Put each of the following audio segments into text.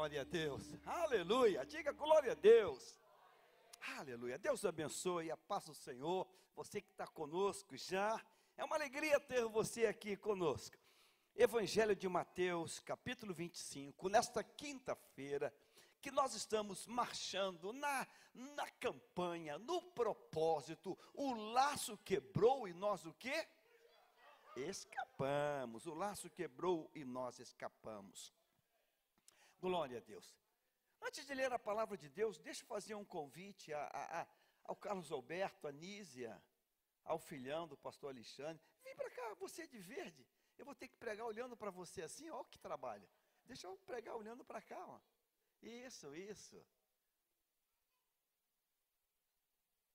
Glória a Deus. Aleluia. Diga glória a Deus. Aleluia. Deus abençoe. A paz do Senhor. Você que está conosco já. É uma alegria ter você aqui conosco. Evangelho de Mateus, capítulo 25. Nesta quinta-feira, que nós estamos marchando na, na campanha, no propósito. O laço quebrou e nós o quê? Escapamos. O laço quebrou e nós escapamos. Glória a Deus. Antes de ler a palavra de Deus, deixa eu fazer um convite a, a, a, ao Carlos Alberto, a Nízia, ao filhão do pastor Alexandre. Vem para cá, você de verde. Eu vou ter que pregar olhando para você assim, ó, que trabalho. Deixa eu pregar olhando para cá, ó. Isso, isso.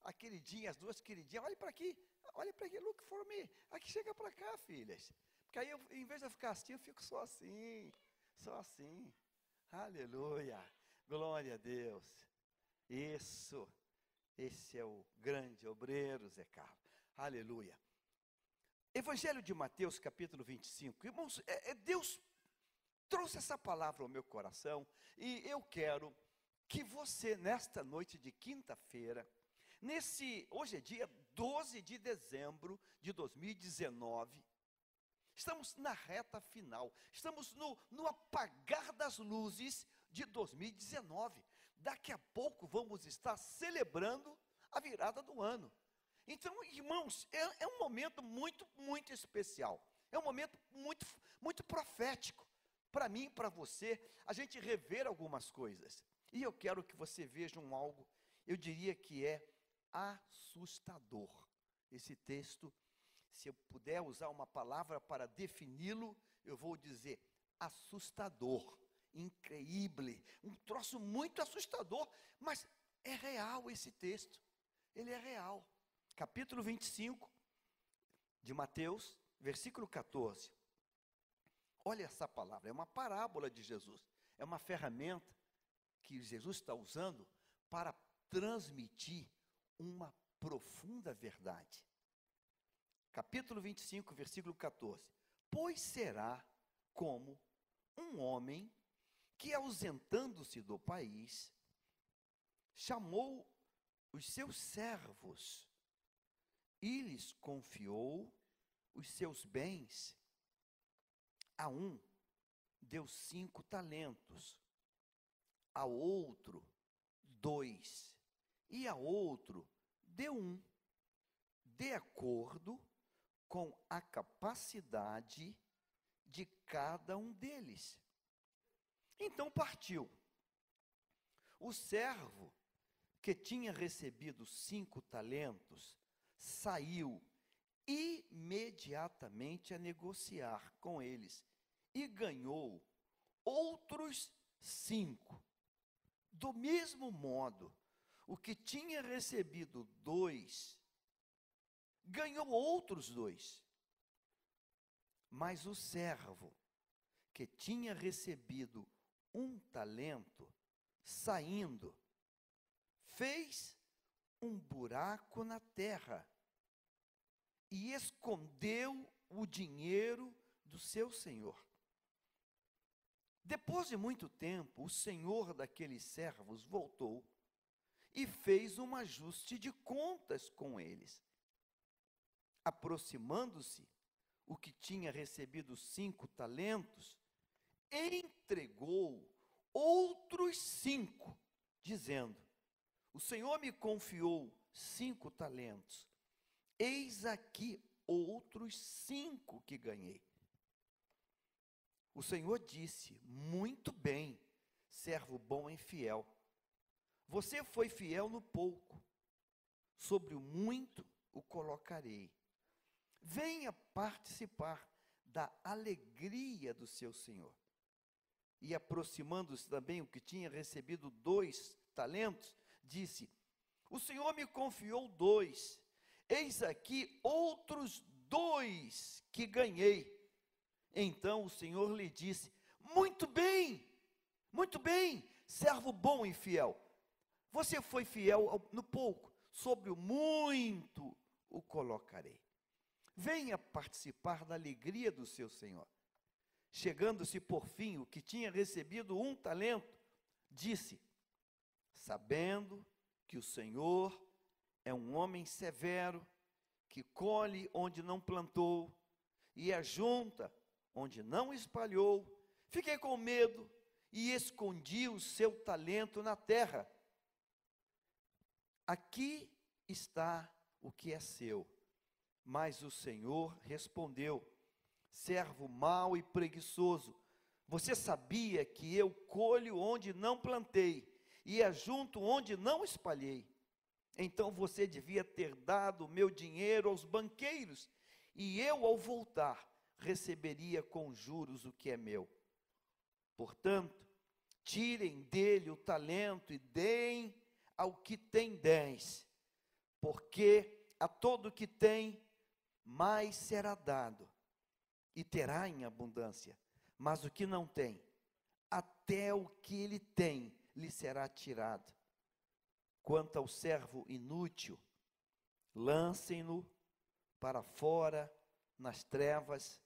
A queridinha, as duas queridinhas, olha para aqui, olha para aqui, look for me. Aqui chega para cá, filhas. Porque aí, eu, em vez de eu ficar assim, eu fico só assim, só assim. Aleluia. Glória a Deus. Isso. Esse é o grande obreiro, Zé Carlos. Aleluia. Evangelho de Mateus, capítulo 25. Irmãos, é, é Deus trouxe essa palavra ao meu coração e eu quero que você, nesta noite de quinta-feira, nesse, hoje é dia 12 de dezembro de 2019, Estamos na reta final, estamos no, no apagar das luzes de 2019. Daqui a pouco vamos estar celebrando a virada do ano. Então, irmãos, é, é um momento muito, muito especial. É um momento muito, muito profético. Para mim, para você, a gente rever algumas coisas. E eu quero que você veja um algo, eu diria que é assustador. Esse texto se eu puder usar uma palavra para defini-lo, eu vou dizer assustador, increíble, um troço muito assustador, mas é real esse texto. Ele é real. Capítulo 25 de Mateus, versículo 14. Olha essa palavra, é uma parábola de Jesus, é uma ferramenta que Jesus está usando para transmitir uma profunda verdade capítulo 25, versículo 14. Pois será como um homem que, ausentando-se do país, chamou os seus servos e lhes confiou os seus bens. A um deu cinco talentos, a outro dois, e a outro deu um, de acordo com a capacidade de cada um deles. Então partiu. O servo que tinha recebido cinco talentos saiu imediatamente a negociar com eles e ganhou outros cinco. Do mesmo modo, o que tinha recebido dois ganhou outros dois. Mas o servo, que tinha recebido um talento, saindo, fez um buraco na terra e escondeu o dinheiro do seu senhor. Depois de muito tempo, o senhor daqueles servos voltou e fez um ajuste de contas com eles aproximando-se, o que tinha recebido cinco talentos, entregou outros cinco, dizendo: O Senhor me confiou cinco talentos, eis aqui outros cinco que ganhei. O Senhor disse: Muito bem, servo bom e fiel. Você foi fiel no pouco, sobre o muito o colocarei venha participar da alegria do seu Senhor. E aproximando-se também o que tinha recebido dois talentos, disse: O Senhor me confiou dois, eis aqui outros dois que ganhei. Então o Senhor lhe disse: Muito bem, muito bem, servo bom e fiel. Você foi fiel no pouco, sobre o muito o colocarei. Venha participar da alegria do seu Senhor. Chegando-se por fim o que tinha recebido um talento, disse: Sabendo que o Senhor é um homem severo, que colhe onde não plantou e ajunta onde não espalhou, fiquei com medo e escondi o seu talento na terra. Aqui está o que é seu. Mas o Senhor respondeu: servo mau e preguiçoso, você sabia que eu colho onde não plantei e ajunto onde não espalhei. Então você devia ter dado meu dinheiro aos banqueiros, e eu, ao voltar, receberia com juros o que é meu. Portanto, tirem dele o talento e deem ao que tem dez, porque a todo que tem, mais será dado, e terá em abundância. Mas o que não tem, até o que ele tem, lhe será tirado. Quanto ao servo inútil, lancem-no para fora nas trevas,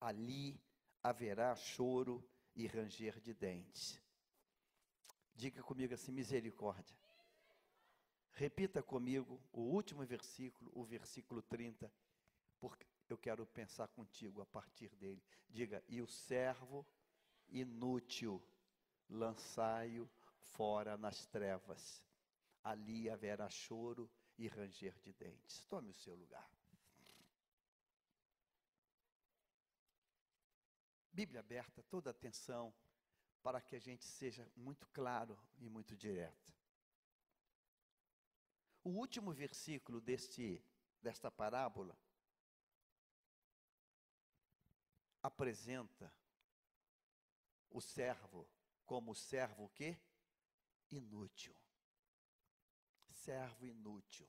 ali haverá choro e ranger de dentes. Diga comigo assim: misericórdia. Repita comigo o último versículo, o versículo 30, porque eu quero pensar contigo a partir dele. Diga: E o servo inútil, lançai-o fora nas trevas, ali haverá choro e ranger de dentes. Tome o seu lugar. Bíblia aberta, toda atenção, para que a gente seja muito claro e muito direto. O último versículo deste, desta parábola apresenta o servo como servo que inútil. Servo inútil.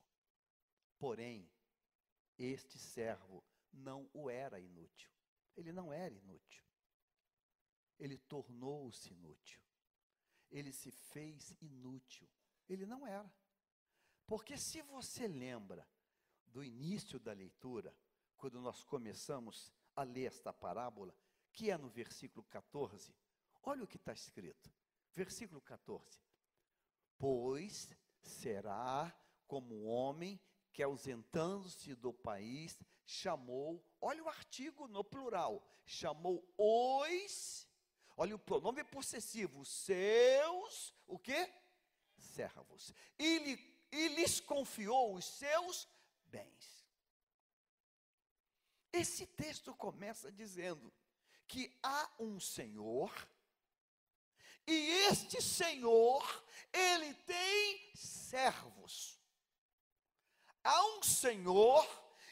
Porém, este servo não o era inútil. Ele não era inútil ele tornou-se inútil. Ele se fez inútil. Ele não era. Porque se você lembra do início da leitura, quando nós começamos a ler esta parábola, que é no versículo 14, olha o que está escrito. Versículo 14: Pois será como um homem que, ausentando-se do país, chamou, olha o artigo no plural, chamou os Olha o pronome possessivo, seus, o quê? Servos. E, lhe, e lhes confiou os seus bens. Esse texto começa dizendo que há um Senhor, e este Senhor, ele tem servos. Há um Senhor,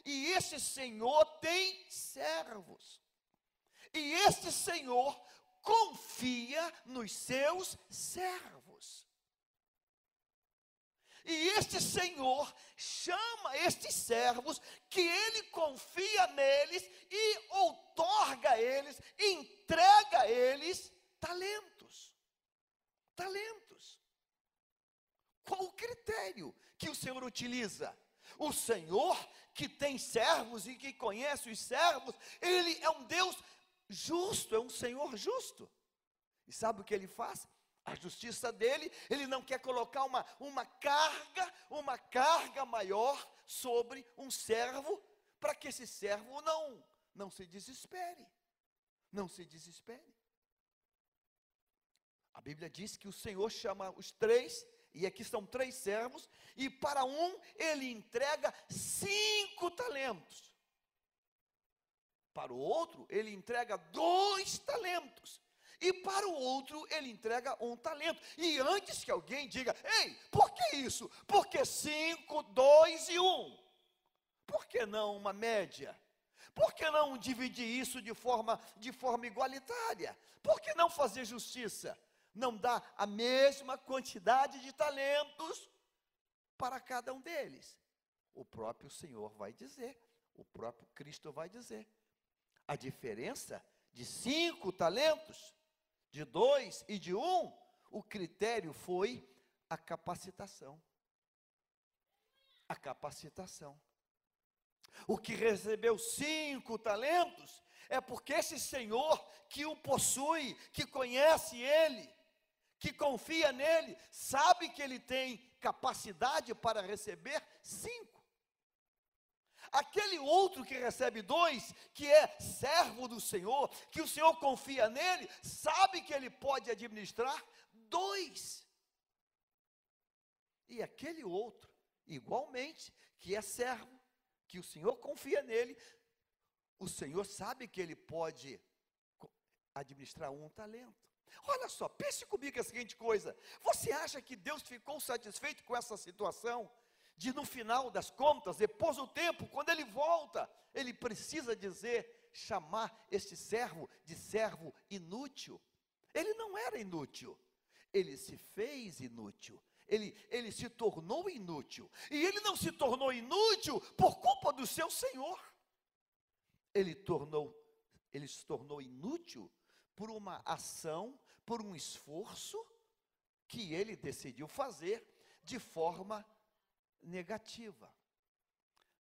e esse Senhor tem servos. E este Senhor confia nos seus servos. E este Senhor chama estes servos que ele confia neles e outorga a eles, entrega a eles talentos. Talentos. Qual o critério que o Senhor utiliza? O Senhor que tem servos e que conhece os servos, ele é um Deus justo, é um Senhor justo. E sabe o que ele faz? A justiça dele, ele não quer colocar uma, uma carga, uma carga maior sobre um servo, para que esse servo não, não se desespere. Não se desespere. A Bíblia diz que o Senhor chama os três, e aqui são três servos, e para um ele entrega cinco talentos. Para o outro, ele entrega dois talentos. E para o outro, ele entrega um talento. E antes que alguém diga, ei, por que isso? Porque cinco, dois e um. Por que não uma média? Por que não dividir isso de forma, de forma igualitária? Por que não fazer justiça? Não dar a mesma quantidade de talentos para cada um deles. O próprio Senhor vai dizer, o próprio Cristo vai dizer. A diferença de cinco talentos, de dois e de um, o critério foi a capacitação. A capacitação. O que recebeu cinco talentos, É porque esse Senhor que o possui, que conhece Ele, que confia nele, sabe que ele tem capacidade para receber cinco. Aquele outro que recebe dois, que é servo do Senhor, que o Senhor confia nele, sabe que ele pode administrar dois. E aquele outro, igualmente, que é servo, que o Senhor confia nele, o Senhor sabe que ele pode administrar um talento. Olha só, pense comigo a seguinte coisa: você acha que Deus ficou satisfeito com essa situação? De no final das contas, depois do tempo, quando ele volta, ele precisa dizer, chamar este servo de servo inútil. Ele não era inútil, ele se fez inútil. Ele, ele se tornou inútil. E ele não se tornou inútil por culpa do seu Senhor. Ele tornou, ele se tornou inútil por uma ação, por um esforço que ele decidiu fazer de forma negativa.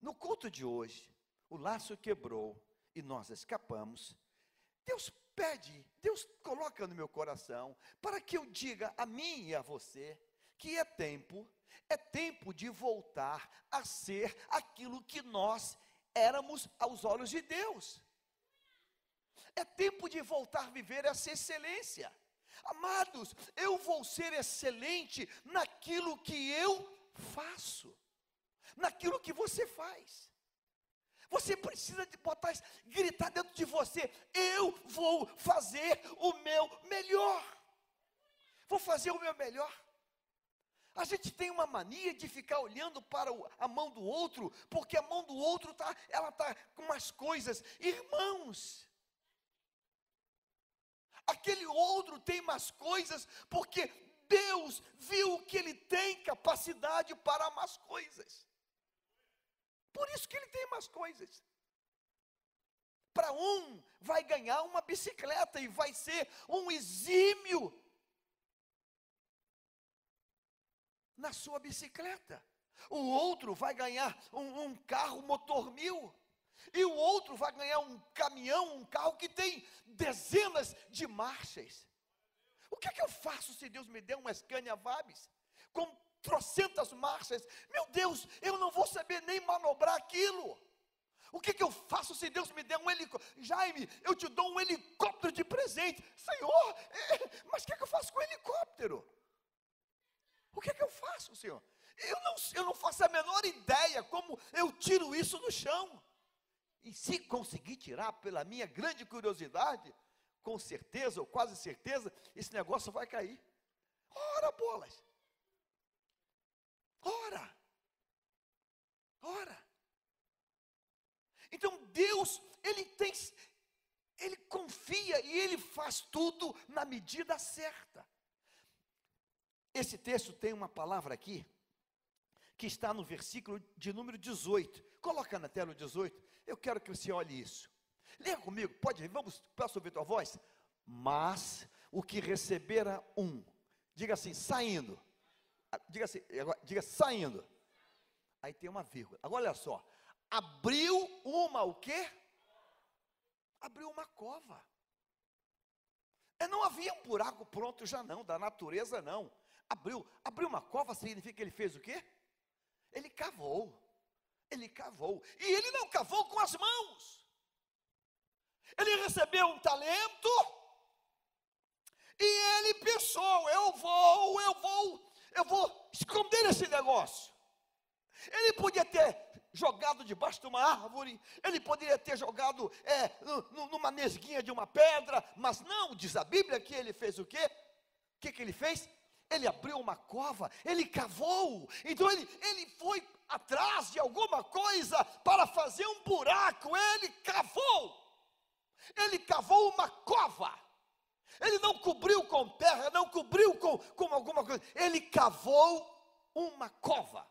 No culto de hoje, o laço quebrou e nós escapamos. Deus pede, Deus coloca no meu coração para que eu diga a mim e a você que é tempo, é tempo de voltar a ser aquilo que nós éramos aos olhos de Deus. É tempo de voltar a viver essa excelência. Amados, eu vou ser excelente naquilo que eu faço, naquilo que você faz. Você precisa de botar, gritar dentro de você: eu vou fazer o meu melhor. Vou fazer o meu melhor. A gente tem uma mania de ficar olhando para a mão do outro, porque a mão do outro tá, ela tá com umas coisas. Irmãos, aquele outro tem mais coisas, porque Deus viu que ele capacidade para mais coisas. Por isso que ele tem mais coisas. Para um, vai ganhar uma bicicleta e vai ser um exímio na sua bicicleta. O outro vai ganhar um, um carro motor mil e o outro vai ganhar um caminhão, um carro que tem dezenas de marchas. O que é que eu faço se Deus me der Scania Vabis com trocentas marchas? Meu Deus, eu não vou saber nem manobrar aquilo. O que, que eu faço se Deus me der um helicóptero? Jaime, eu te dou um helicóptero de presente. Senhor, é, mas o que, que eu faço com o helicóptero? O que que eu faço, Senhor? Eu não, eu não faço a menor ideia como eu tiro isso do chão. E se conseguir tirar pela minha grande curiosidade, com certeza, ou quase certeza, esse negócio vai cair. Ora, bolas. Ora. Ora. Então Deus, ele tem ele confia e ele faz tudo na medida certa. Esse texto tem uma palavra aqui que está no versículo de número 18. Coloca na tela o 18. Eu quero que você olhe isso. Leia comigo, pode, vamos, posso ouvir tua voz? Mas o que recebera um, diga assim, saindo. Diga assim, diga saindo. Aí tem uma vírgula. Agora olha só. Abriu uma o quê? Abriu uma cova. É, não havia um buraco pronto já não, da natureza não. Abriu, abriu uma cova significa que ele fez o quê? Ele cavou. Ele cavou. E ele não cavou com as mãos. Ele recebeu um talento. E ele pensou: eu vou, eu vou, eu vou esconder esse negócio. Ele podia ter jogado debaixo de uma árvore, ele poderia ter jogado é, numa nesguinha de uma pedra, mas não, diz a Bíblia que ele fez o quê? O que, que ele fez? Ele abriu uma cova, ele cavou, então ele, ele foi atrás de alguma coisa para fazer um buraco, ele cavou, ele cavou uma cova, ele não cobriu com terra, não cobriu com, com alguma coisa, ele cavou uma cova,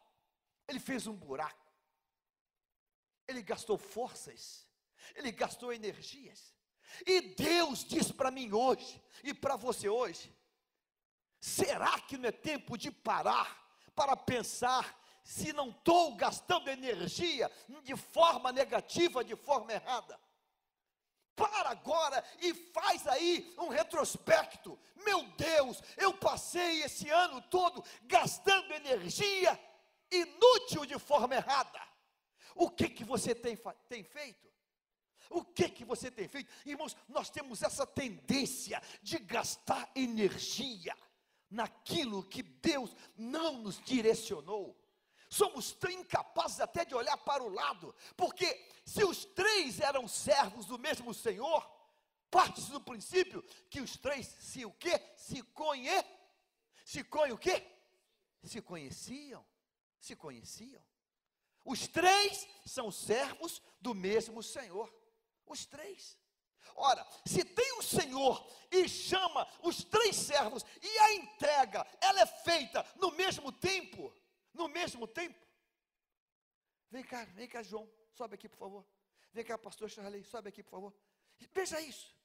ele fez um buraco, ele gastou forças, ele gastou energias, e Deus diz para mim hoje, e para você hoje, Será que não é tempo de parar para pensar se não estou gastando energia de forma negativa, de forma errada? Para agora e faz aí um retrospecto. Meu Deus, eu passei esse ano todo gastando energia inútil de forma errada. O que que você tem, tem feito? O que que você tem feito? Irmãos, nós temos essa tendência de gastar energia naquilo que Deus não nos direcionou. Somos incapazes até de olhar para o lado, porque se os três eram servos do mesmo Senhor, parte do princípio que os três se o quê? Se conhe se conhe o quê? Se conheciam, se conheciam. Os três são servos do mesmo Senhor. Os três. Ora, se tem um Senhor e chama os três servos e a entrega, ela é feita no mesmo tempo, no mesmo tempo. Vem cá, vem cá, João, sobe aqui, por favor. Vem cá, pastor Charley, sobe aqui, por favor. Veja isso.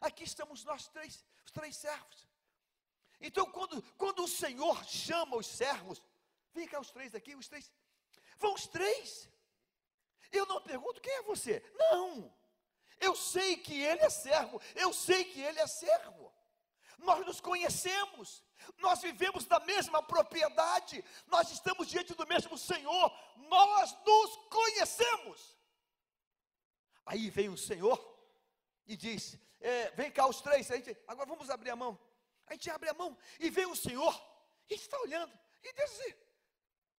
Aqui estamos nós três, os três servos. Então, quando, quando o Senhor chama os servos, vem cá os três aqui, os três. Vão os três. Eu não pergunto quem é você. Não. Eu sei que ele é servo. Eu sei que ele é servo. Nós nos conhecemos nós vivemos da mesma propriedade, nós estamos diante do mesmo Senhor, nós nos conhecemos. Aí vem o Senhor e diz: é, Vem cá os três, gente, agora vamos abrir a mão. A gente abre a mão e vem o Senhor, e está olhando, e diz assim: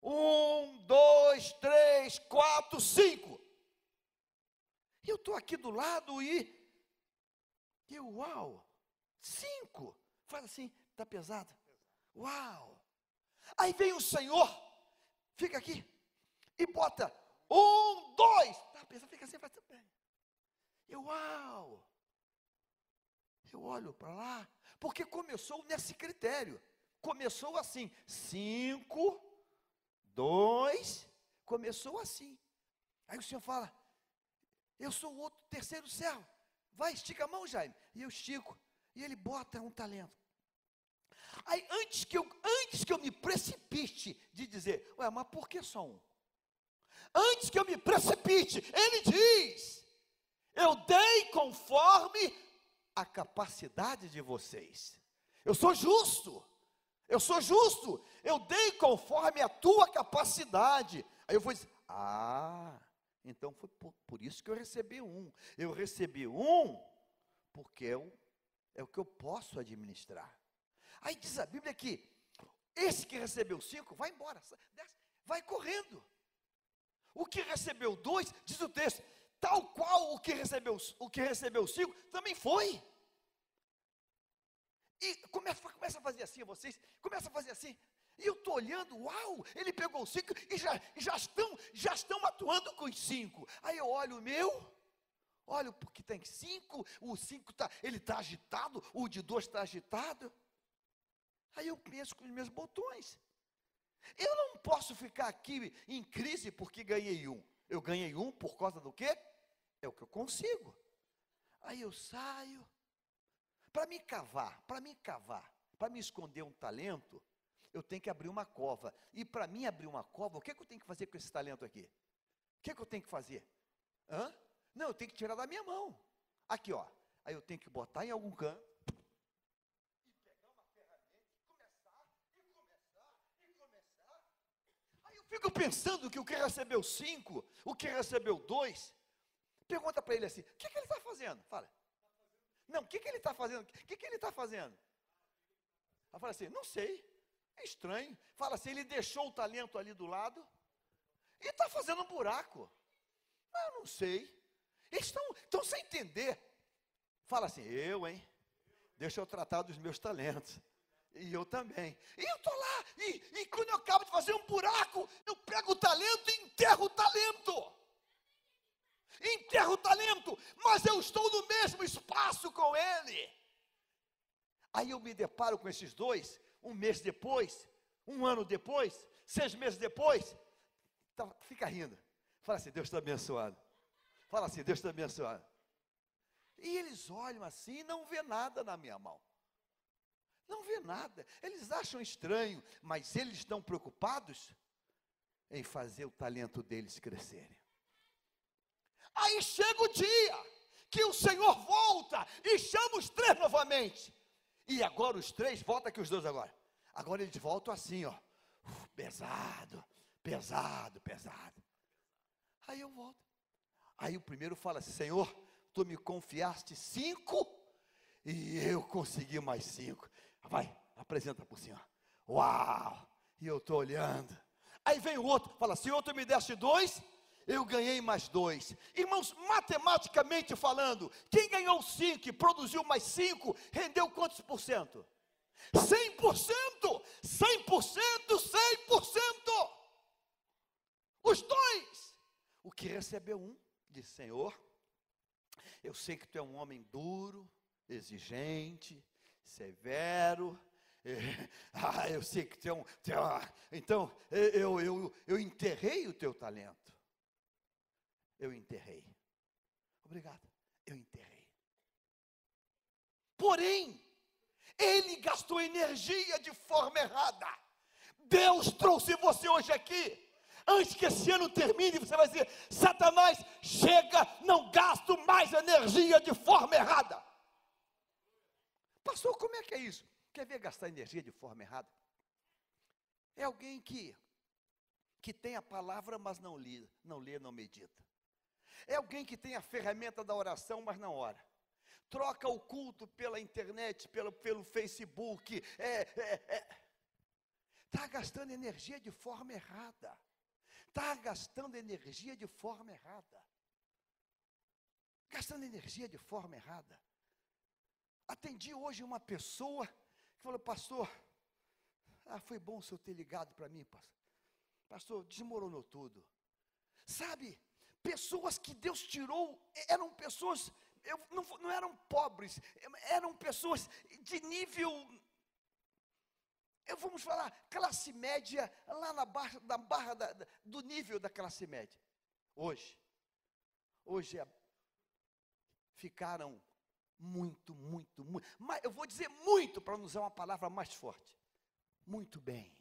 Um, dois, três, quatro, cinco. Eu estou aqui do lado e, e uau, cinco. Faz assim, Está pesado? Uau! Aí vem o Senhor, fica aqui, e bota um, dois. Está pesado, fica assim, faz também. Eu, uau! Eu olho para lá, porque começou nesse critério. Começou assim, cinco, dois, começou assim. Aí o Senhor fala, eu sou o outro terceiro servo. Vai, estica a mão, Jaime. E eu estico. E ele bota um talento. Aí antes que eu, antes que eu me precipite de dizer, ué, mas por que só um? Antes que eu me precipite, ele diz: Eu dei conforme a capacidade de vocês. Eu sou justo. Eu sou justo. Eu dei conforme a tua capacidade. Aí eu vou dizer: Ah, então foi por, por isso que eu recebi um. Eu recebi um porque o, é o que eu posso administrar. Aí diz a Bíblia que esse que recebeu cinco vai embora, vai correndo. O que recebeu dois, diz o texto, tal qual o que recebeu, o que recebeu cinco também foi. E começa, começa a fazer assim, vocês, começa a fazer assim. E eu estou olhando, uau, ele pegou cinco e já, já, estão, já estão atuando com os cinco. Aí eu olho o meu, olho porque tem cinco, o cinco tá, ele está agitado, o de dois está agitado. Aí eu penso com os meus botões. Eu não posso ficar aqui em crise porque ganhei um. Eu ganhei um por causa do quê? É o que eu consigo. Aí eu saio. Para me cavar, para me cavar, para me esconder um talento, eu tenho que abrir uma cova. E para mim abrir uma cova, o que, é que eu tenho que fazer com esse talento aqui? O que, é que eu tenho que fazer? Hã? Não, eu tenho que tirar da minha mão. Aqui, ó. Aí eu tenho que botar em algum canto Fico pensando que o que recebeu cinco, o que recebeu dois, pergunta para ele assim: o que, que ele está fazendo? Fala. Não, o que, que ele está fazendo? O que, que ele está fazendo? Ela fala assim: não sei, é estranho. Fala assim: ele deixou o talento ali do lado e está fazendo um buraco. Ah, não sei. Eles estão, estão sem entender. Fala assim: eu, hein? Deixa eu tratar dos meus talentos. E eu também. E eu estou lá, e, e quando eu acabo de fazer um buraco, eu pego o talento e enterro o talento. Enterro o talento, mas eu estou no mesmo espaço com ele. Aí eu me deparo com esses dois, um mês depois, um ano depois, seis meses depois, fica rindo. Fala assim, Deus está abençoado. Fala assim, Deus está abençoado. E eles olham assim e não vê nada na minha mão. Não vê nada. Eles acham estranho, mas eles estão preocupados em fazer o talento deles crescerem. Aí chega o dia que o Senhor volta e chama os três novamente. E agora os três, volta aqui os dois agora. Agora eles voltam assim, ó. Pesado, pesado, pesado. Aí eu volto. Aí o primeiro fala assim: Senhor, tu me confiaste cinco e eu consegui mais cinco. Vai, apresenta por cima. Uau! E eu estou olhando. Aí vem o outro, fala: Senhor, tu me deste dois, eu ganhei mais dois. Irmãos, matematicamente falando, quem ganhou cinco e produziu mais cinco, rendeu quantos por cento? 100%! 100%! 100%! Os dois! O que recebeu um, disse: Senhor, eu sei que tu é um homem duro, exigente, severo. É, ah, eu sei que tu é um. Tu é, ah, então, eu, eu, eu enterrei o teu talento. Eu enterrei. Obrigado. Eu enterrei. Porém, ele gastou energia de forma errada. Deus trouxe você hoje aqui. Antes que esse ano termine, você vai dizer: Satanás, chega, não gasto mais energia de forma errada. Pastor, como é que é isso? Quer ver gastar energia de forma errada? É alguém que que tem a palavra, mas não lê, não lê, não medita. É alguém que tem a ferramenta da oração, mas não ora troca o culto pela internet, pelo, pelo Facebook, está é, é, é, tá gastando energia de forma errada. Está gastando energia de forma errada. Gastando energia de forma errada. Atendi hoje uma pessoa que falou, pastor, ah, foi bom o senhor ter ligado para mim, pastor. Pastor, desmoronou tudo. Sabe, pessoas que Deus tirou, eram pessoas eu, não, não eram pobres, eram pessoas de nível eu vamos falar, classe média, lá na barra, na barra da, do nível da classe média. Hoje, hoje é, ficaram muito, muito, muito, mas eu vou dizer muito para não usar uma palavra mais forte. Muito bem.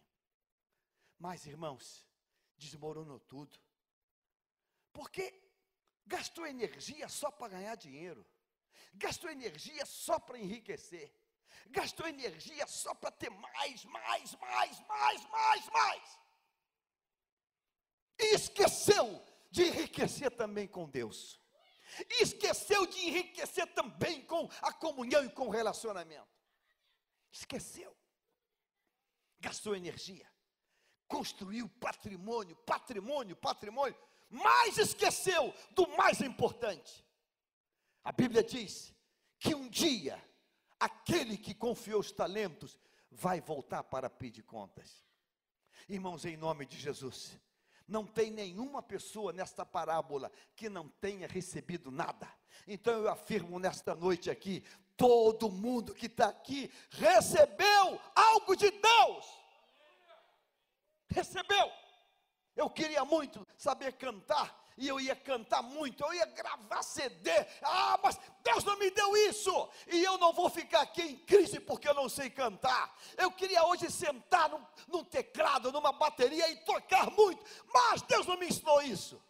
Mas, irmãos, desmoronou tudo. Porque gastou energia só para ganhar dinheiro, gastou energia só para enriquecer, gastou energia só para ter mais, mais, mais, mais, mais, mais. E esqueceu de enriquecer também com Deus. E esqueceu de enriquecer também com a comunhão e com o relacionamento. Esqueceu. Gastou energia. Construiu patrimônio, patrimônio, patrimônio mas esqueceu do mais importante. A Bíblia diz que um dia aquele que confiou os talentos vai voltar para pedir contas. Irmãos, em nome de Jesus, não tem nenhuma pessoa nesta parábola que não tenha recebido nada. Então eu afirmo nesta noite aqui: todo mundo que está aqui recebeu algo de Deus. Recebeu. Eu queria muito saber cantar, e eu ia cantar muito, eu ia gravar CD. Ah, mas Deus não me deu isso, e eu não vou ficar aqui em crise porque eu não sei cantar. Eu queria hoje sentar num, num teclado, numa bateria e tocar muito, mas Deus não me ensinou isso.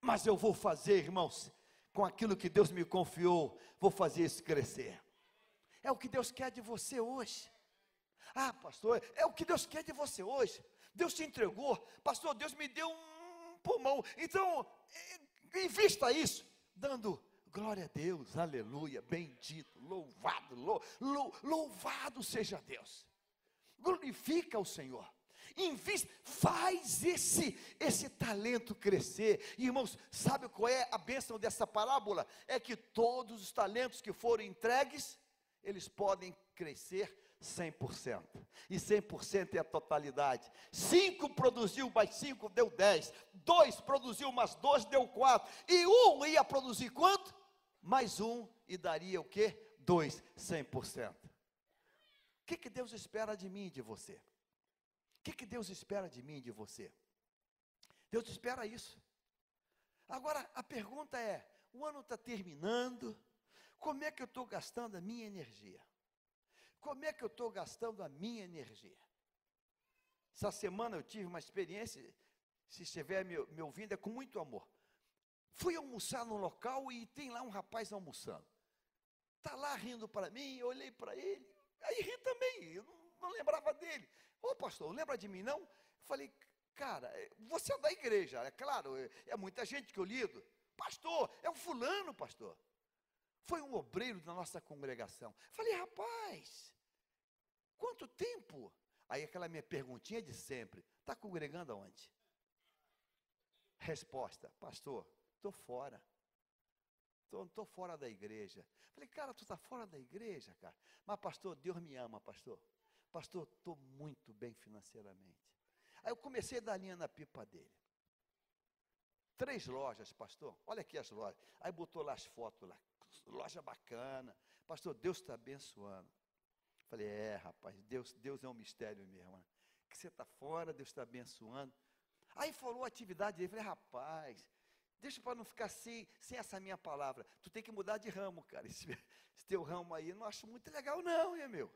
Mas eu vou fazer, irmãos, com aquilo que Deus me confiou, vou fazer isso crescer. É o que Deus quer de você hoje. Ah, pastor, é o que Deus quer de você hoje. Deus te entregou, pastor, Deus me deu um pulmão. Então, invista isso, dando glória a Deus, aleluia, bendito, louvado, lou, lou, louvado seja Deus. Glorifica o Senhor. Invista, faz esse esse talento crescer. Irmãos, sabe qual é a bênção dessa parábola? É que todos os talentos que foram entregues, eles podem crescer 100%. E 100% é a totalidade. 5 produziu mais 5 deu 10. 2 produziu mais 2 deu 4. E 1 um ia produzir quanto? Mais 1 um, e daria o quê? 2, 100%. O que, que Deus espera de mim e de você? O que, que Deus espera de mim e de você? Deus espera isso. Agora, a pergunta é: o ano está terminando, como é que eu estou gastando a minha energia? Como é que eu estou gastando a minha energia? Essa semana eu tive uma experiência, se estiver me, me ouvindo, é com muito amor. Fui almoçar no local e tem lá um rapaz almoçando. Está lá rindo para mim, eu olhei para ele, aí ri também, eu não, não lembrava dele. Ô pastor, lembra de mim não? Eu falei, cara, é, você é da igreja, é claro, é, é muita gente que eu lido. Pastor, é um fulano, pastor. Foi um obreiro da nossa congregação. Falei, rapaz, quanto tempo? Aí aquela minha perguntinha de sempre, está congregando aonde? Resposta, pastor, estou fora. Estou fora da igreja. Falei, cara, tu está fora da igreja, cara. Mas, pastor, Deus me ama, pastor. Pastor, estou muito bem financeiramente. Aí eu comecei a dar linha na pipa dele. Três lojas, pastor. Olha aqui as lojas. Aí botou lá as fotos lá. Loja bacana. Pastor, Deus está abençoando. Falei, é, rapaz, Deus, Deus é um mistério mesmo. Né? Que você está fora, Deus está abençoando. Aí falou a atividade dele. Falei, rapaz, deixa para não ficar sem, sem essa minha palavra. Tu tem que mudar de ramo, cara. Esse, esse teu ramo aí não acho muito legal, não, meu.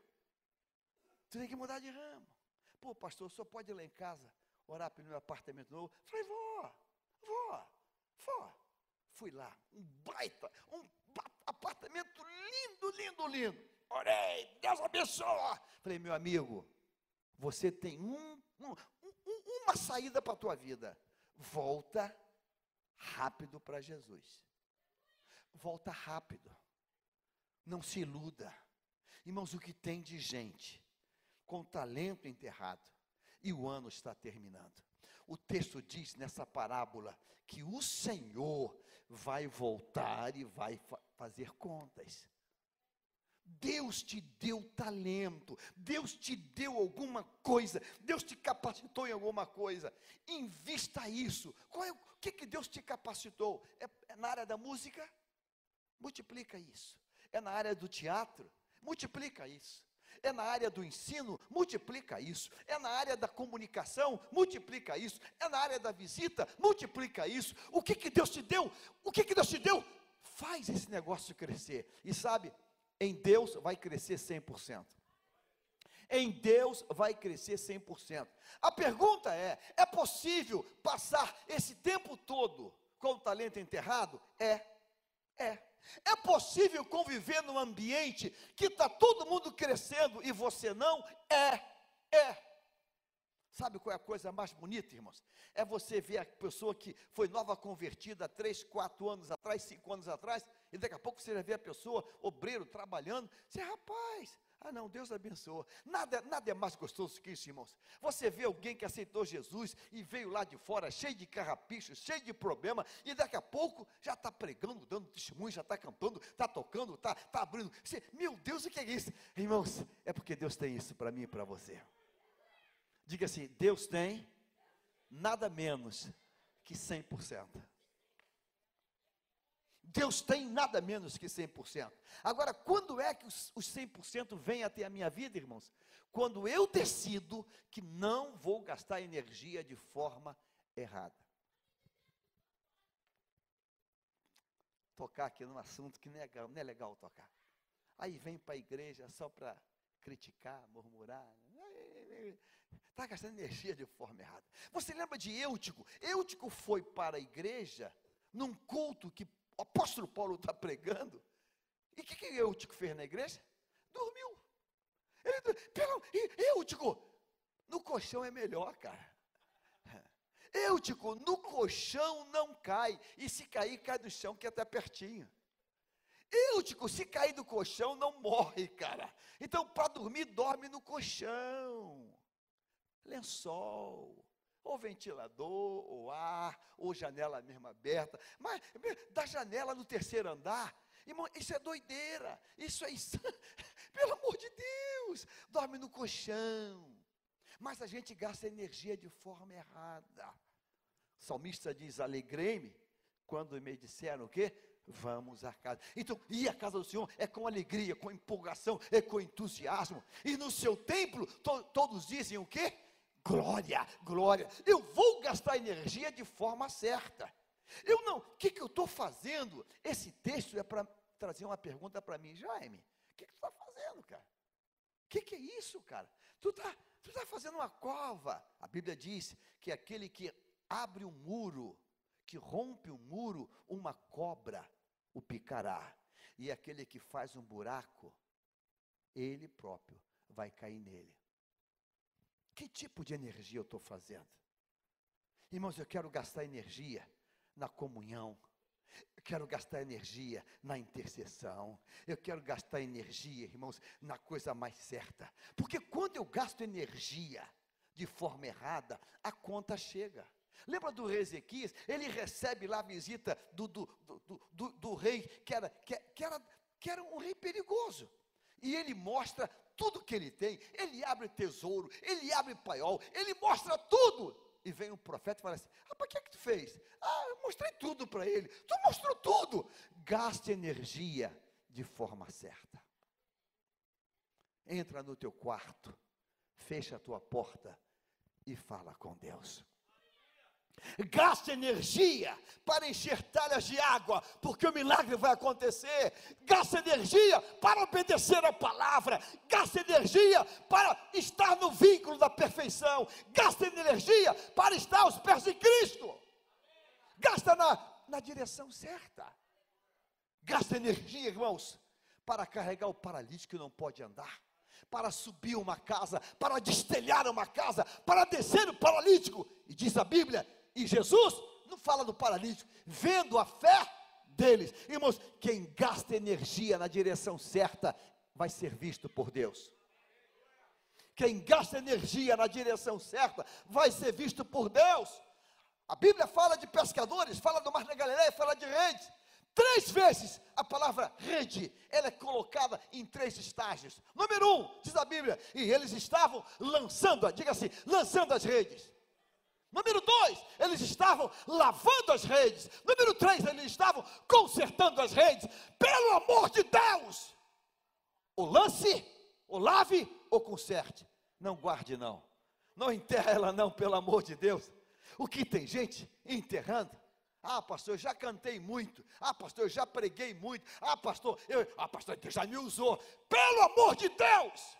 Tu tem que mudar de ramo. Pô, pastor, senhor pode ir lá em casa orar pelo meu apartamento novo? Falei, vou, vou, vou. Fui lá, um baita, um apartamento lindo, lindo, lindo. Orei, Deus abençoa. Falei, meu amigo, você tem um, um, um, uma saída para a tua vida. Volta rápido para Jesus. Volta rápido. Não se iluda. Irmãos, o que tem de gente com talento enterrado e o ano está terminando. O texto diz nessa parábola que o Senhor vai voltar e vai fa fazer contas. Deus te deu talento, Deus te deu alguma coisa, Deus te capacitou em alguma coisa. Invista isso. Qual é, o que, que Deus te capacitou? É, é na área da música? Multiplica isso. É na área do teatro? Multiplica isso. É na área do ensino? Multiplica isso. É na área da comunicação? Multiplica isso. É na área da visita? Multiplica isso. O que, que Deus te deu? O que, que Deus te deu? Faz esse negócio crescer. E sabe, em Deus vai crescer 100%. Em Deus vai crescer 100%. A pergunta é: é possível passar esse tempo todo com o talento enterrado? É. É. É possível conviver num ambiente que está todo mundo crescendo e você não? É. É. Sabe qual é a coisa mais bonita, irmãos? É você ver a pessoa que foi nova convertida 3, 4 anos atrás, 5 anos atrás, e daqui a pouco você já vê a pessoa, obreiro, trabalhando. Você, rapaz, ah não, Deus abençoa. Nada, nada é mais gostoso que isso, irmãos. Você vê alguém que aceitou Jesus e veio lá de fora, cheio de carrapichos, cheio de problema, e daqui a pouco já está pregando, dando testemunho, já está cantando, está tocando, está tá abrindo. Você, meu Deus, o que é isso? Irmãos, é porque Deus tem isso para mim e para você. Diga assim: Deus tem nada menos que 100%. Deus tem nada menos que 100%. Agora, quando é que os, os 100% vêm até a minha vida, irmãos? Quando eu decido que não vou gastar energia de forma errada. Tocar aqui num assunto que não é legal, não é legal tocar. Aí vem para a igreja só para criticar, murmurar. Está gastando energia de forma errada. Você lembra de Eutico? Eutico foi para a igreja num culto que o apóstolo Paulo está pregando. E o que, que Eutico fez na igreja? Dormiu. Ele, pelo, Eutico, no colchão é melhor, cara. Eutico, no colchão não cai. E se cair, cai do chão, que é até pertinho. Eutico, se cair do colchão, não morre, cara. Então, para dormir, dorme no colchão lençol, ou ventilador, ou ar, ou janela mesmo aberta. Mas da janela no terceiro andar, irmão, isso é doideira. Isso é isso. Pelo amor de Deus, dorme no colchão. Mas a gente gasta energia de forma errada. O salmista diz: Alegrei-me quando me disseram o quê? Vamos à casa. Então, ir à casa do Senhor é com alegria, com empolgação, é com entusiasmo. E no seu templo, to todos dizem o quê? Glória, glória. Eu vou gastar energia de forma certa. Eu não, o que, que eu estou fazendo? Esse texto é para trazer uma pergunta para mim, Jaime. O que, que tu está fazendo, cara? O que, que é isso, cara? Tu está tu tá fazendo uma cova. A Bíblia diz que aquele que abre um muro, que rompe um muro, uma cobra o picará. E aquele que faz um buraco, ele próprio vai cair nele. Que tipo de energia eu estou fazendo? Irmãos, eu quero gastar energia na comunhão. Eu quero gastar energia na intercessão. Eu quero gastar energia, irmãos, na coisa mais certa. Porque quando eu gasto energia de forma errada, a conta chega. Lembra do rei Ezequias? Ele recebe lá a visita do, do, do, do, do rei, que era, que, que, era, que era um rei perigoso. E ele mostra tudo que ele tem. Ele abre tesouro, ele abre paiol, ele mostra tudo. E vem um profeta e fala assim: Ah, para que, é que tu fez? Ah, eu mostrei tudo para ele. Tu mostrou tudo. Gaste energia de forma certa. Entra no teu quarto, fecha a tua porta e fala com Deus. Gaste energia para encher talhas de água, porque o milagre vai acontecer. Gaste energia para obedecer a palavra. Gaste energia para estar no vínculo da perfeição. Gaste energia para estar aos pés de Cristo. Gasta na, na direção certa. Gasta energia, irmãos, para carregar o paralítico que não pode andar para subir uma casa, para destelhar uma casa, para descer o paralítico. E diz a Bíblia e Jesus não fala do paralítico, vendo a fé deles. Irmãos, quem gasta energia na direção certa vai ser visto por Deus. Quem gasta energia na direção certa vai ser visto por Deus. A Bíblia fala de pescadores, fala do Mar da Galileia, fala de redes. Três vezes a palavra rede, ela é colocada em três estágios. Número um, diz a Bíblia, e eles estavam lançando, diga assim, lançando as redes. Número dois, eles estavam lavando as redes. Número três, eles estavam consertando as redes. Pelo amor de Deus! O lance, o lave ou conserte. Não guarde, não. Não enterra ela, não, pelo amor de Deus. O que tem gente enterrando? Ah, pastor, eu já cantei muito. Ah, pastor, eu já preguei muito. Ah, pastor, eu, ah, pastor, Deus já me usou. Pelo amor de Deus!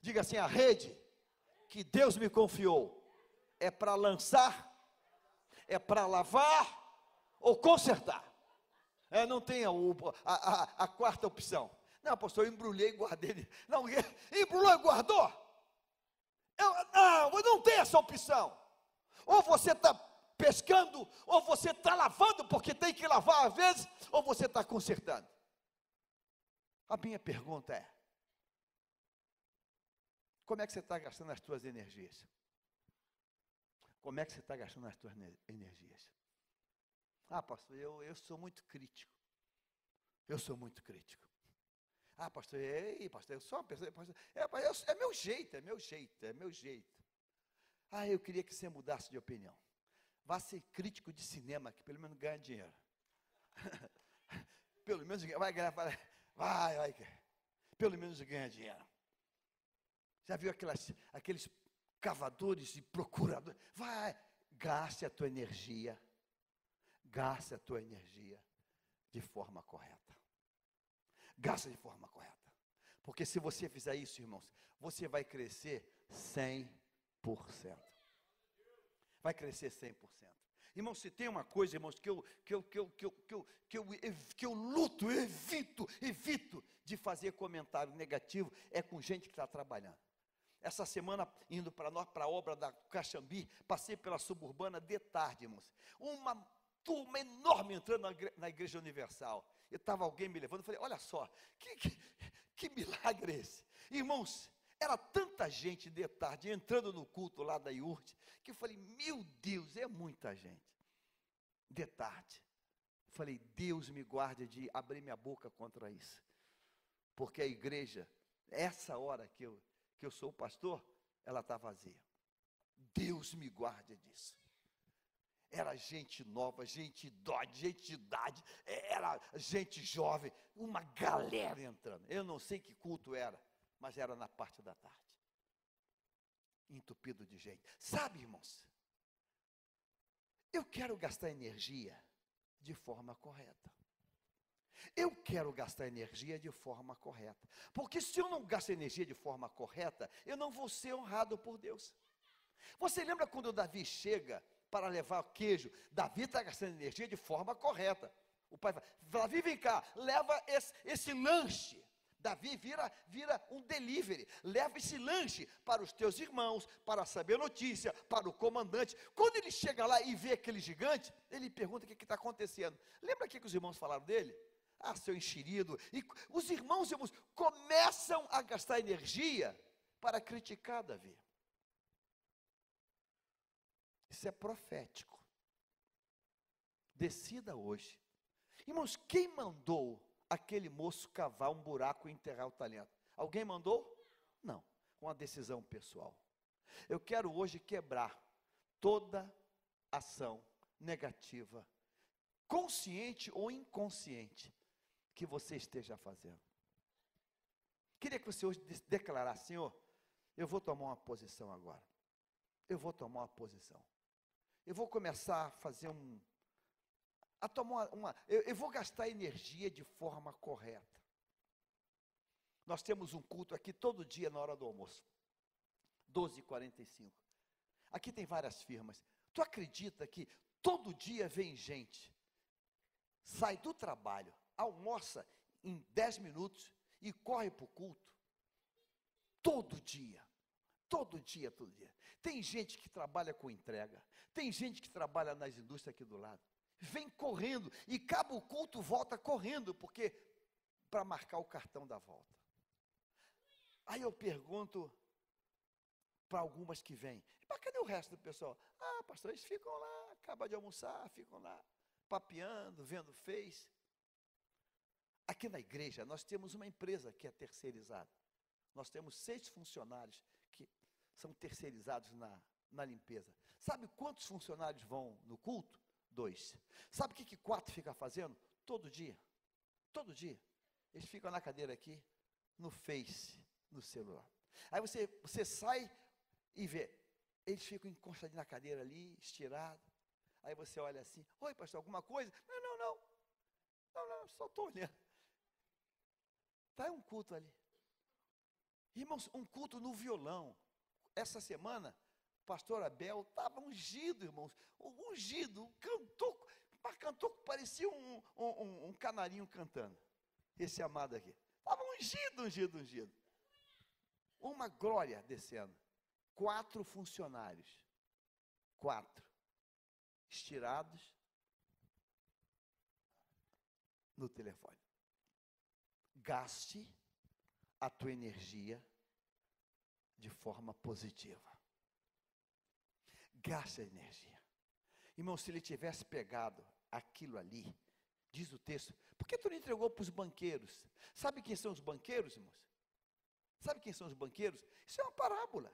Diga assim: a rede que Deus me confiou é para lançar, é para lavar ou consertar. É, não tem a, a, a, quarta opção. Não, pastor, eu embrulhei e guardei. Não, embrulhou e guardou? Eu, não, não tem essa opção. Ou você está pescando, ou você está lavando, porque tem que lavar às vezes, ou você está consertando. A minha pergunta é: como é que você está gastando as suas energias? Como é que você está gastando as suas energias? Ah, pastor, eu, eu sou muito crítico. Eu sou muito crítico. Ah, pastor, ei, pastor, eu sou uma pessoa. Pastor, é, é, é meu jeito, é meu jeito, é meu jeito. Ah, eu queria que você mudasse de opinião. Vá ser crítico de cinema, que pelo menos ganha dinheiro. pelo menos vai ganhar, vai, vai, vai. Pelo menos ganha dinheiro. Já viu aquelas, aqueles cavadores e procuradores. Vai, gaste a tua energia. Gaste a tua energia de forma correta. Gaste de forma correta. Porque se você fizer isso, irmãos, você vai crescer 100%. Vai crescer 100%. Irmãos, se tem uma coisa, irmãos, que eu, que eu, que eu, que eu, que eu, que eu, que eu luto, eu evito, evito de fazer comentário negativo, é com gente que está trabalhando. Essa semana, indo para a obra da Caxambi, passei pela suburbana de tarde, irmãos. Uma turma enorme entrando na, na igreja Universal. E estava alguém me levando, eu falei, olha só, que, que, que milagre é esse? Irmãos, era tanta gente de tarde entrando no culto lá da IURT, que eu falei, meu Deus, é muita gente. De tarde. Falei, Deus me guarde de abrir minha boca contra isso. Porque a igreja, essa hora que eu que eu sou pastor, ela está vazia. Deus me guarde disso. Era gente nova, gente idosa, gente de idade, era gente jovem, uma galera entrando. Eu não sei que culto era, mas era na parte da tarde. Entupido de gente. Sabe, irmãos? Eu quero gastar energia de forma correta. Eu quero gastar energia de forma correta. Porque se eu não gasto energia de forma correta, eu não vou ser honrado por Deus. Você lembra quando Davi chega para levar queijo. Davi está gastando energia de forma correta. O pai fala, Davi, vem cá, leva esse, esse lanche. Davi vira, vira um delivery, leva esse lanche para os teus irmãos, para saber notícia, para o comandante. Quando ele chega lá e vê aquele gigante, ele pergunta o que está acontecendo. Lembra o que os irmãos falaram dele? Ah, seu enxerido. E os irmãos, irmãos começam a gastar energia para criticar Davi. Isso é profético. Decida hoje. Irmãos, quem mandou aquele moço cavar um buraco e enterrar o talento? Alguém mandou? Não. Uma decisão pessoal. Eu quero hoje quebrar toda ação negativa, consciente ou inconsciente, que você esteja fazendo. Queria que você hoje declarasse, Senhor, eu vou tomar uma posição agora. Eu vou tomar uma posição. Eu vou começar a fazer um, a tomar uma, eu, eu vou gastar energia de forma correta. Nós temos um culto aqui todo dia na hora do almoço. 12h45. Aqui tem várias firmas. Tu acredita que todo dia vem gente, sai do trabalho, almoça em 10 minutos e corre para o culto? Todo dia. Todo dia, todo dia. Tem gente que trabalha com entrega, tem gente que trabalha nas indústrias aqui do lado vem correndo e acaba o culto, volta correndo, porque para marcar o cartão da volta. Aí eu pergunto para algumas que vêm, mas cadê o resto do pessoal? Ah, pastor, eles ficam lá, acaba de almoçar, ficam lá, papeando, vendo Face. Aqui na igreja, nós temos uma empresa que é terceirizada. Nós temos seis funcionários que são terceirizados na, na limpeza. Sabe quantos funcionários vão no culto? dois. Sabe o que, que quatro fica fazendo? Todo dia. Todo dia. Eles ficam na cadeira aqui, no Face, no celular. Aí você, você sai e vê. Eles ficam encostados na cadeira ali, estirado. Aí você olha assim, oi pastor, alguma coisa? Não, não, não. Não, não, só estou olhando. Está um culto ali. Irmãos, um culto no violão. Essa semana, pastor Abel estava ungido, irmãos, ungido, cantou, mas cantou que parecia um, um, um, canarinho cantando. Esse amado aqui. Estava ungido, ungido, ungido. Uma glória descendo. Quatro funcionários. Quatro. Estirados no telefone. Gaste a tua energia de forma positiva gasta energia. Irmão, se ele tivesse pegado aquilo ali, diz o texto, por que tu não entregou para os banqueiros? Sabe quem são os banqueiros, irmãos? Sabe quem são os banqueiros? Isso é uma parábola.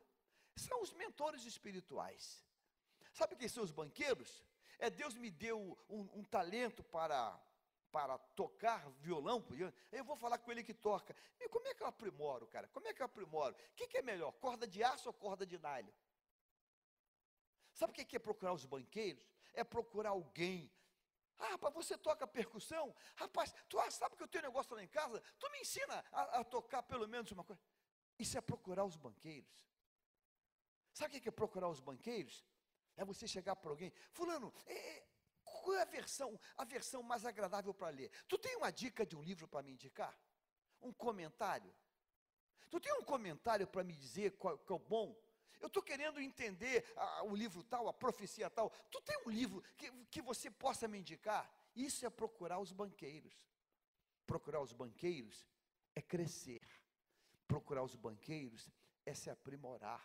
São os mentores espirituais. Sabe quem são os banqueiros? É Deus me deu um, um talento para para tocar violão, eu vou falar com ele que toca. E como é que eu aprimoro, cara? Como é que eu aprimoro? O que, que é melhor, corda de aço ou corda de nylon? Sabe o que é procurar os banqueiros? É procurar alguém. Ah, rapaz, você toca percussão? Rapaz, tu ah, sabe que eu tenho negócio lá em casa? Tu me ensina a, a tocar pelo menos uma coisa. Isso é procurar os banqueiros. Sabe o que é procurar os banqueiros? É você chegar para alguém, fulano, é, é, qual é a versão, a versão mais agradável para ler? Tu tem uma dica de um livro para me indicar? Um comentário? Tu tem um comentário para me dizer qual, qual é o bom? Eu estou querendo entender a, o livro tal, a profecia tal. Tu tem um livro que, que você possa me indicar? Isso é procurar os banqueiros. Procurar os banqueiros é crescer. Procurar os banqueiros é se aprimorar.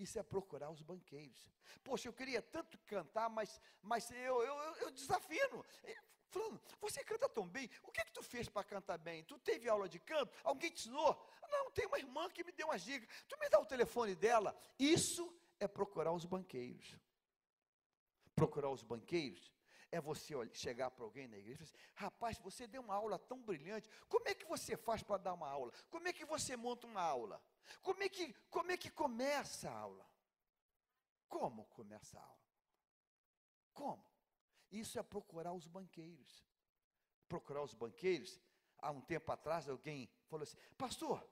Isso é procurar os banqueiros. Poxa, eu queria tanto cantar, mas, mas eu, eu, eu, desafino. Falando, você canta tão bem, o que é que tu fez para cantar bem? Tu teve aula de canto? Alguém te ensinou? Não, tem uma irmã que me deu umas dicas. Tu me dá o telefone dela? Isso é procurar os banqueiros. Procurar os banqueiros é você chegar para alguém na igreja e falar assim, rapaz, você deu uma aula tão brilhante, como é que você faz para dar uma aula? Como é que você monta uma aula? Como é que, como é que começa a aula? Como começa a aula? Como? Isso é procurar os banqueiros. Procurar os banqueiros. Há um tempo atrás, alguém falou assim: Pastor,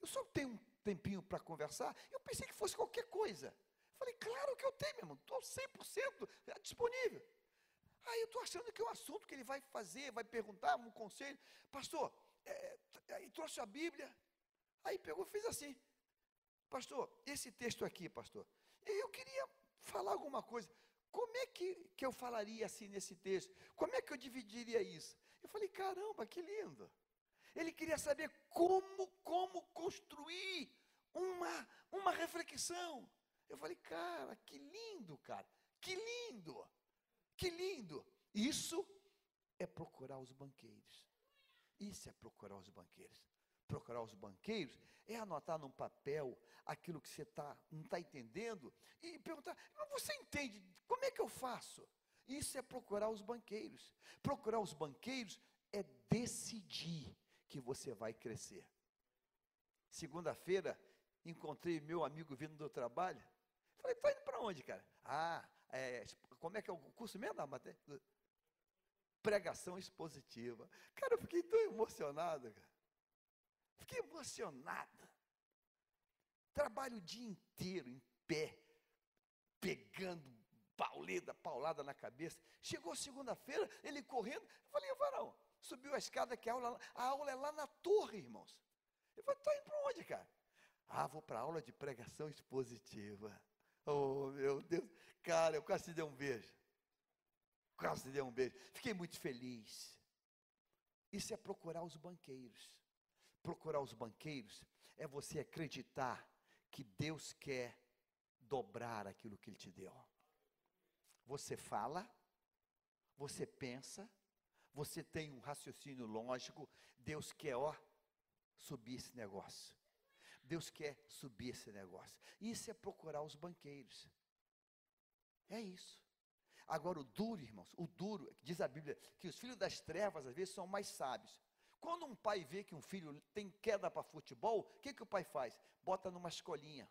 eu só tenho um tempinho para conversar. Eu pensei que fosse qualquer coisa. Falei, claro que eu tenho, meu irmão, estou 100% disponível. Aí eu estou achando que é um assunto que ele vai fazer, vai perguntar, um conselho. Pastor, é, é, trouxe a Bíblia. Aí pegou fez assim. Pastor, esse texto aqui, pastor, eu queria falar alguma coisa. Como é que, que eu falaria assim nesse texto? Como é que eu dividiria isso? Eu falei, caramba, que lindo. Ele queria saber como, como construir uma, uma reflexão. Eu falei, cara, que lindo, cara, que lindo, que lindo. Isso é procurar os banqueiros. Isso é procurar os banqueiros. Procurar os banqueiros é anotar num papel aquilo que você tá, não está entendendo e perguntar: você entende? Como é que eu faço? Isso é procurar os banqueiros. Procurar os banqueiros é decidir que você vai crescer. Segunda-feira, encontrei meu amigo vindo do trabalho. Falei, está indo para onde, cara? Ah, é, como é que é o curso mesmo matéria? Pregação expositiva. Cara, eu fiquei tão emocionado, cara. Fiquei emocionada. Trabalho o dia inteiro em pé, pegando paulada, paulada na cabeça. Chegou segunda-feira, ele correndo. Eu falei, varão, subiu a escada que a aula, a aula é lá na torre, irmãos. Eu falei, está indo para onde, cara? Ah, vou para aula de pregação expositiva. Oh, meu Deus. Cara, eu quase te dei um beijo. Quase te dei um beijo. Fiquei muito feliz. Isso é procurar os banqueiros. Procurar os banqueiros é você acreditar que Deus quer dobrar aquilo que Ele te deu. Você fala, você pensa, você tem um raciocínio lógico, Deus quer, ó, subir esse negócio. Deus quer subir esse negócio. Isso é procurar os banqueiros. É isso. Agora, o duro, irmãos, o duro, diz a Bíblia, que os filhos das trevas às vezes são mais sábios. Quando um pai vê que um filho tem queda para futebol, o que, que o pai faz? Bota numa escolinha.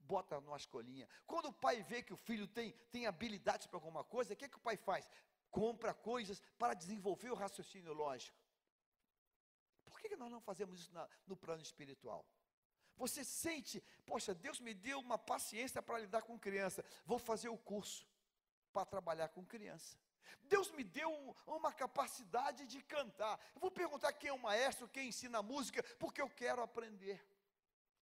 Bota numa escolinha. Quando o pai vê que o filho tem, tem habilidades para alguma coisa, o que, que o pai faz? Compra coisas para desenvolver o raciocínio lógico. Por que, que nós não fazemos isso na, no plano espiritual? Você sente, poxa, Deus me deu uma paciência para lidar com criança. Vou fazer o curso para trabalhar com criança. Deus me deu uma capacidade de cantar. Eu vou perguntar quem é o maestro, quem ensina música, porque eu quero aprender.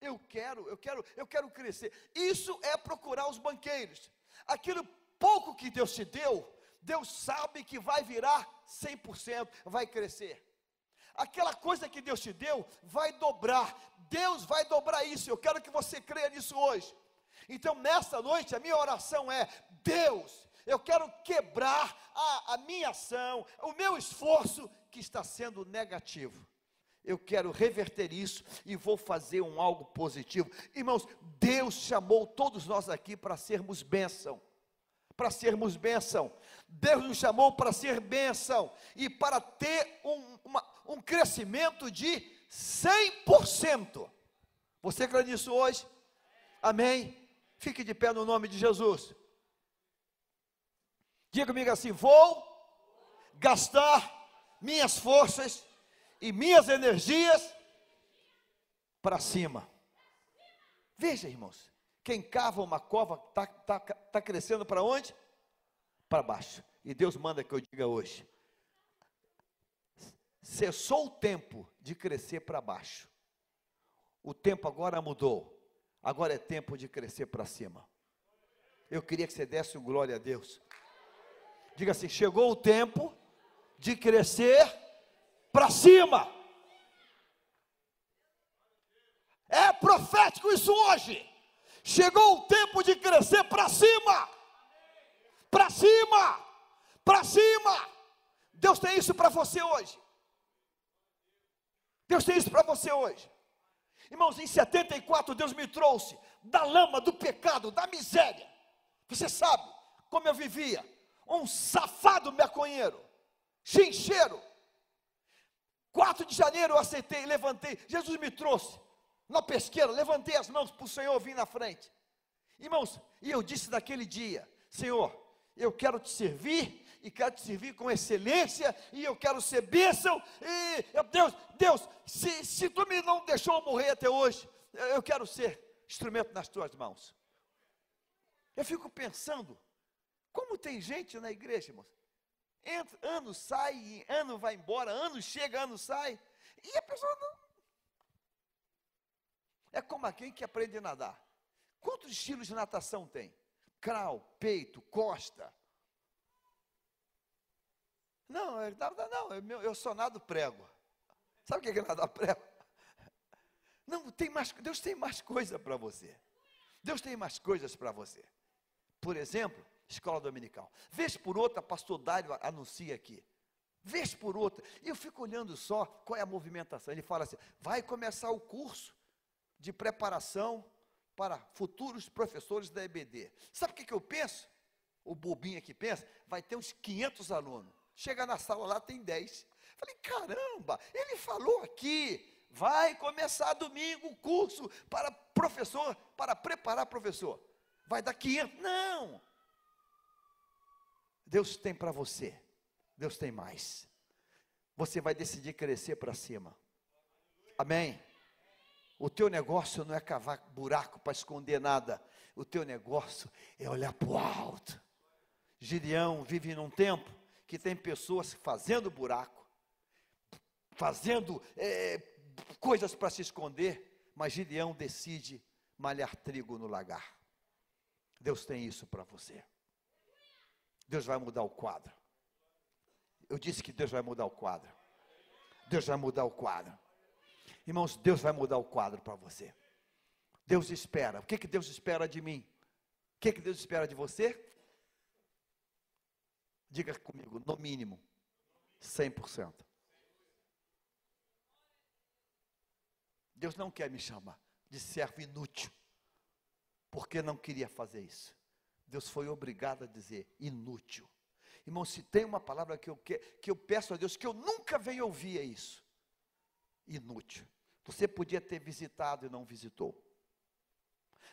Eu quero, eu quero, eu quero crescer. Isso é procurar os banqueiros. Aquilo pouco que Deus te deu, Deus sabe que vai virar 100%, vai crescer. Aquela coisa que Deus te deu vai dobrar. Deus vai dobrar isso. Eu quero que você creia nisso hoje. Então, nessa noite, a minha oração é: Deus, eu quero quebrar a, a minha ação, o meu esforço que está sendo negativo. Eu quero reverter isso e vou fazer um algo positivo. Irmãos, Deus chamou todos nós aqui para sermos bênção. Para sermos bênção. Deus nos chamou para ser bênção e para ter um, uma, um crescimento de 100%. Você crê nisso hoje? Amém? Fique de pé no nome de Jesus. Diga comigo assim: vou gastar minhas forças e minhas energias para cima. Veja, irmãos, quem cava uma cova está tá, tá crescendo para onde? Para baixo. E Deus manda que eu diga hoje: cessou o tempo de crescer para baixo. O tempo agora mudou. Agora é tempo de crescer para cima. Eu queria que você desse um glória a Deus. Diga assim: chegou o tempo de crescer para cima. É profético isso hoje. Chegou o tempo de crescer para cima. Para cima. Para cima. Deus tem isso para você hoje. Deus tem isso para você hoje. Irmãos, em 74 Deus me trouxe da lama, do pecado, da miséria. Você sabe como eu vivia um safado maconheiro, chincheiro. 4 de janeiro eu aceitei, levantei, Jesus me trouxe na pesqueira, levantei as mãos para o Senhor vir na frente. Irmãos, e eu disse naquele dia: Senhor, eu quero te servir e quero te servir com excelência, e eu quero ser bênção, e Deus, Deus, se, se tu me não deixou morrer até hoje, eu quero ser instrumento nas tuas mãos. Eu fico pensando, como tem gente na igreja, irmãos? Entra, ano sai, ano vai embora, ano chega, ano sai, e a pessoa não. É como aquele que aprende a nadar. Quantos estilos de natação tem? Crawl, peito, costa. Não, não, eu, eu sou nado prego. Sabe o que é nadar prego? Não, tem mais, Deus tem mais coisa para você. Deus tem mais coisas para você. Por exemplo, escola dominical. Vez por outra, pastor Dário anuncia aqui. Vez por outra. E eu fico olhando só qual é a movimentação. Ele fala assim: vai começar o curso de preparação para futuros professores da EBD. Sabe o que, que eu penso? O bobinho aqui pensa, vai ter uns 500 alunos. Chega na sala lá, tem 10. Falei, caramba, ele falou aqui, vai começar domingo o curso para professor, para preparar professor. Vai dar 500. Não! Deus tem para você. Deus tem mais. Você vai decidir crescer para cima. Amém? O teu negócio não é cavar buraco para esconder nada. O teu negócio é olhar para o alto. Gideão vive num tempo que tem pessoas fazendo buraco, fazendo é, coisas para se esconder, mas Gideão decide malhar trigo no lagar. Deus tem isso para você. Deus vai mudar o quadro. Eu disse que Deus vai mudar o quadro. Deus vai mudar o quadro. Irmãos, Deus vai mudar o quadro para você. Deus espera. O que, que Deus espera de mim? O que, que Deus espera de você? Diga comigo, no mínimo, 100%. Deus não quer me chamar de servo inútil, porque não queria fazer isso. Deus foi obrigado a dizer inútil. Irmão, se tem uma palavra que eu, que, que eu peço a Deus que eu nunca venho ouvir, é isso: inútil. Você podia ter visitado e não visitou.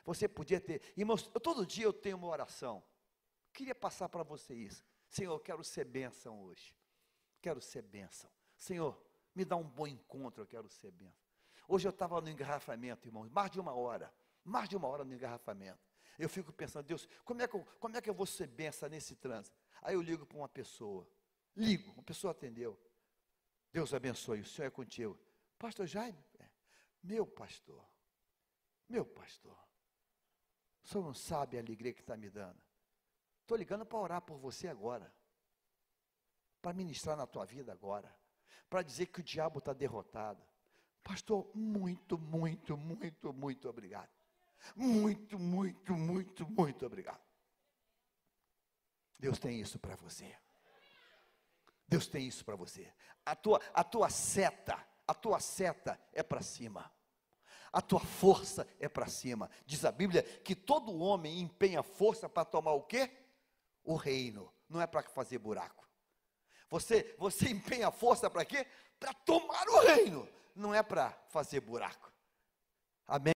Você podia ter. Irmãos, todo dia eu tenho uma oração. Queria passar para você isso. Senhor, eu quero ser bênção hoje. Quero ser bênção. Senhor, me dá um bom encontro, eu quero ser bênção. Hoje eu estava no engarrafamento, irmãos, mais de uma hora. Mais de uma hora no engarrafamento. Eu fico pensando, Deus, como é que eu, como é que eu vou ser benção nesse trânsito? Aí eu ligo para uma pessoa. Ligo, uma pessoa atendeu. Deus abençoe, o Senhor é contigo. Pastor Jaime, meu pastor, meu pastor, o senhor não sabe a alegria que está me dando. Estou ligando para orar por você agora, para ministrar na tua vida agora, para dizer que o diabo está derrotado. Pastor, muito, muito, muito, muito obrigado. Muito, muito, muito, muito obrigado. Deus tem isso para você. Deus tem isso para você. A tua, a tua seta, a tua seta é para cima a tua força é para cima. Diz a Bíblia que todo homem empenha força para tomar o quê? O reino. Não é para fazer buraco. Você, você empenha força para quê? Para tomar o reino. Não é para fazer buraco. Amém?